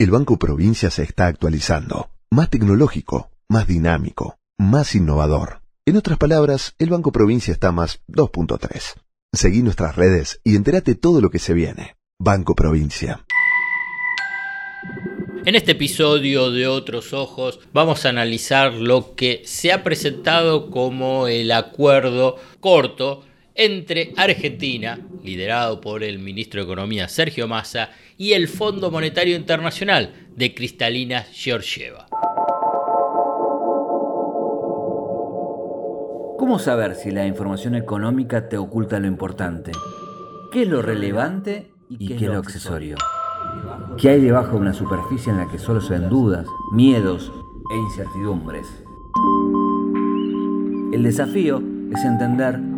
El Banco Provincia se está actualizando, más tecnológico, más dinámico, más innovador. En otras palabras, el Banco Provincia está más 2.3. Seguí nuestras redes y entérate todo lo que se viene. Banco Provincia. En este episodio de Otros Ojos vamos a analizar lo que se ha presentado como el acuerdo corto entre Argentina, liderado por el ministro de Economía Sergio Massa, y el Fondo Monetario Internacional de Cristalina Georgieva. ¿Cómo saber si la información económica te oculta lo importante? ¿Qué es lo relevante y qué, es lo accesorio? ¿Qué hay debajo de una superficie en la que solo se ven dudas, miedos e incertidumbres? El desafío es entender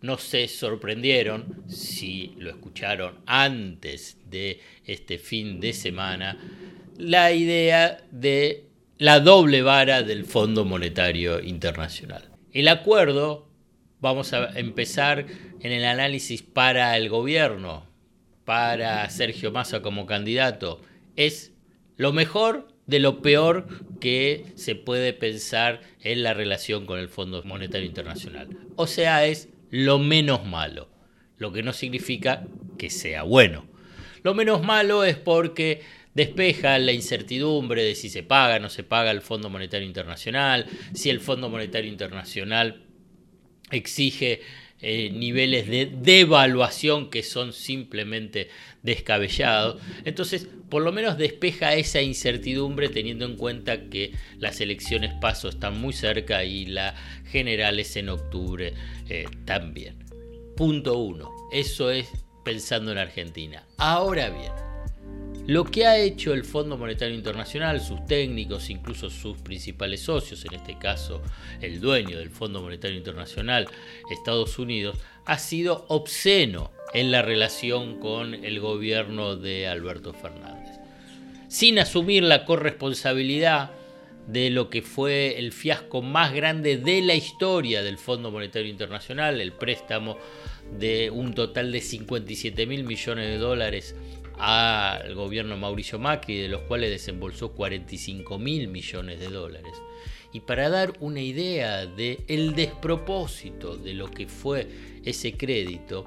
no se sorprendieron si lo escucharon antes de este fin de semana, la idea de la doble vara del Fondo Monetario Internacional. El acuerdo, vamos a empezar en el análisis para el gobierno, para Sergio Massa como candidato, es lo mejor de lo peor que se puede pensar en la relación con el Fondo Monetario Internacional. O sea, es lo menos malo, lo que no significa que sea bueno. Lo menos malo es porque despeja la incertidumbre de si se paga o no se paga el Fondo Monetario Internacional, si el Fondo Monetario Internacional exige eh, niveles de devaluación que son simplemente descabellados. Entonces, por lo menos despeja esa incertidumbre teniendo en cuenta que las elecciones paso están muy cerca y la general es en octubre eh, también. Punto uno. Eso es pensando en Argentina. Ahora bien, lo que ha hecho el Fondo Monetario Internacional, sus técnicos, incluso sus principales socios, en este caso el dueño del Fondo Monetario Internacional, Estados Unidos, ha sido obsceno en la relación con el gobierno de Alberto Fernández. Sin asumir la corresponsabilidad de lo que fue el fiasco más grande de la historia del Fondo Monetario Internacional, el préstamo de un total de 57 mil millones de dólares al gobierno Mauricio Macri, de los cuales desembolsó 45 mil millones de dólares. Y para dar una idea del el despropósito de lo que fue ese crédito,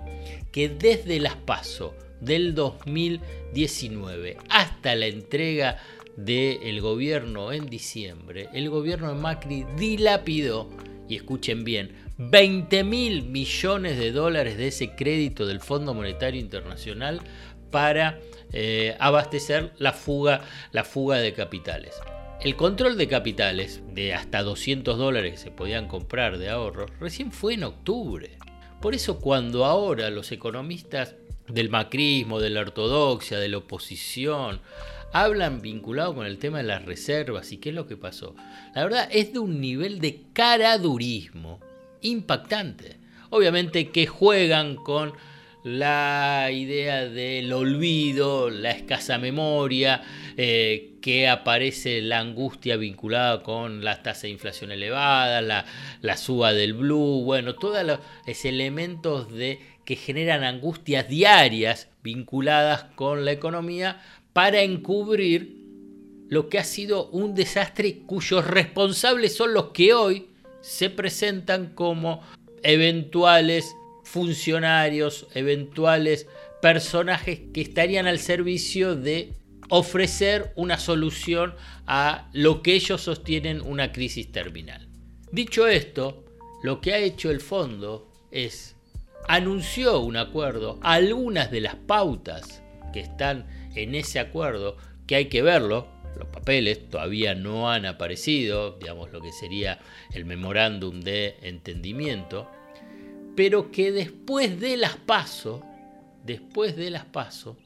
que desde las PASO del 2019 hasta la entrega del gobierno en diciembre, el gobierno de Macri dilapidó, y escuchen bien, 20 mil millones de dólares de ese crédito del Fondo Monetario Internacional para eh, abastecer la fuga, la fuga de capitales. El control de capitales de hasta 200 dólares que se podían comprar de ahorro recién fue en octubre. Por eso cuando ahora los economistas del macrismo, de la ortodoxia, de la oposición, hablan vinculado con el tema de las reservas y qué es lo que pasó. La verdad es de un nivel de caradurismo impactante. Obviamente que juegan con la idea del olvido, la escasa memoria, eh, que aparece la angustia vinculada con la tasa de inflación elevada, la, suba del blue, bueno, todos los elementos de, que generan angustias diarias vinculadas con la economía para encubrir lo que ha sido un desastre cuyos responsables son los que hoy se presentan como eventuales funcionarios, eventuales personajes que estarían al servicio de ofrecer una solución a lo que ellos sostienen una crisis terminal. Dicho esto, lo que ha hecho el fondo es anunció un acuerdo, algunas de las pautas que están en ese acuerdo, que hay que verlo, los papeles todavía no han aparecido, digamos lo que sería el memorándum de entendimiento, pero que después de las pasos, después de las pasos,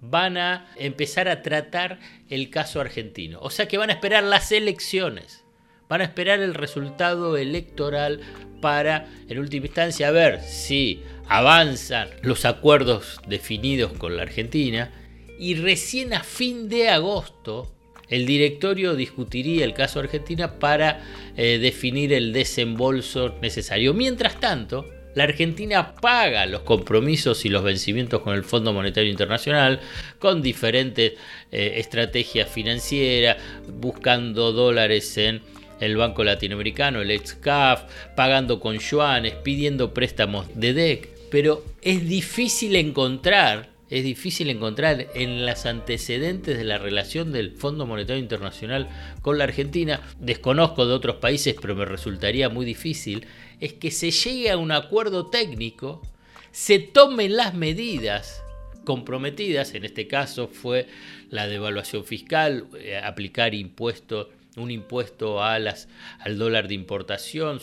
van a empezar a tratar el caso argentino. O sea que van a esperar las elecciones, van a esperar el resultado electoral para, en última instancia, ver si avanzan los acuerdos definidos con la Argentina y recién a fin de agosto el directorio discutiría el caso Argentina para eh, definir el desembolso necesario. Mientras tanto, la Argentina paga los compromisos y los vencimientos con el Fondo Monetario Internacional, con diferentes eh, estrategias financieras, buscando dólares en el Banco Latinoamericano, el ex-CAF, pagando con yuanes, pidiendo préstamos de DEC, pero es difícil encontrar es difícil encontrar en las antecedentes de la relación del Fondo Monetario Internacional con la Argentina, desconozco de otros países, pero me resultaría muy difícil, es que se llegue a un acuerdo técnico, se tomen las medidas comprometidas, en este caso fue la devaluación fiscal, eh, aplicar impuestos, un impuesto a las, al dólar de importación,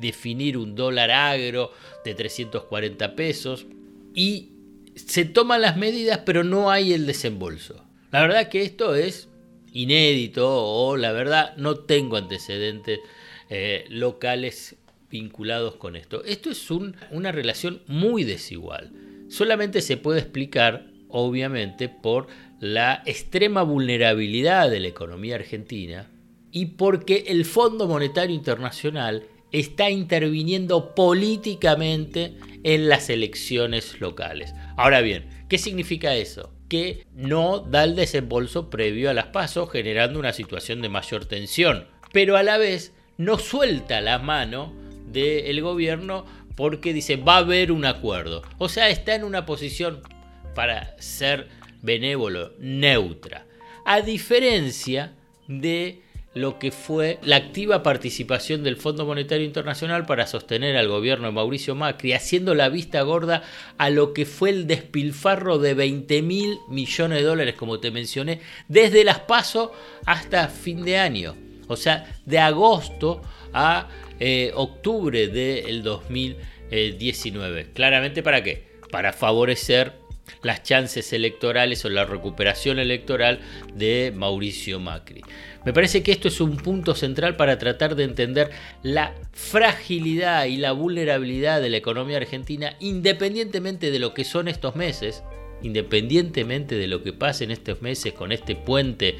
definir un dólar agro de 340 pesos y se toman las medidas pero no hay el desembolso. La verdad que esto es inédito o la verdad no tengo antecedentes eh, locales vinculados con esto. Esto es una relación muy desigual. Solamente se puede explicar, obviamente, por la extrema vulnerabilidad de la economía argentina y porque el Fondo Monetario Internacional está interviniendo políticamente en las elecciones locales. Ahora bien, ¿qué significa eso? Que no da el desembolso previo a las pasos, generando una situación de mayor tensión, pero a la vez no suelta la mano del gobierno porque dice va a haber un acuerdo. O sea, está en una posición para ser benévolo, neutra. A diferencia de lo que fue la activa participación del Fondo Monetario Internacional para sostener al gobierno de Mauricio Macri, haciendo la vista gorda a lo que fue el despilfarro de 20 mil millones de dólares, como te mencioné, desde las PASO hasta fin de año. O sea, de agosto a eh, octubre del 2019. Claramente, ¿para qué? Para favorecer las chances electorales o la recuperación electoral de Mauricio Macri. Me parece que esto es un punto central para tratar de entender la fragilidad y la vulnerabilidad de la economía argentina independientemente de lo que son estos meses, independientemente de lo que pase en estos meses con este puente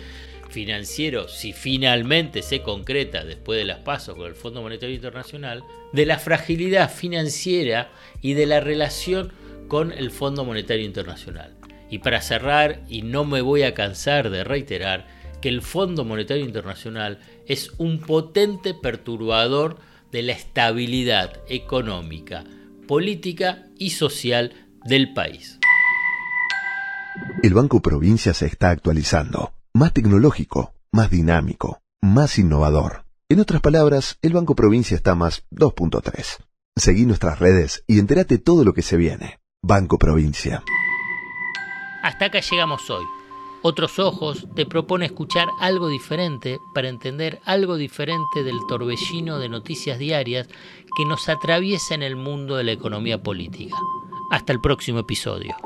financiero, si finalmente se concreta después de las pasos con el Fondo Monetario Internacional, de la fragilidad financiera y de la relación con el Fondo Monetario Internacional. Y para cerrar, y no me voy a cansar de reiterar, que el Fondo Monetario Internacional es un potente perturbador de la estabilidad económica, política y social del país. El Banco Provincia se está actualizando, más tecnológico, más dinámico, más innovador. En otras palabras, el Banco Provincia está más 2.3. Seguí nuestras redes y entérate todo lo que se viene. Banco Provincia. Hasta acá llegamos hoy. Otros Ojos te propone escuchar algo diferente para entender algo diferente del torbellino de noticias diarias que nos atraviesa en el mundo de la economía política. Hasta el próximo episodio.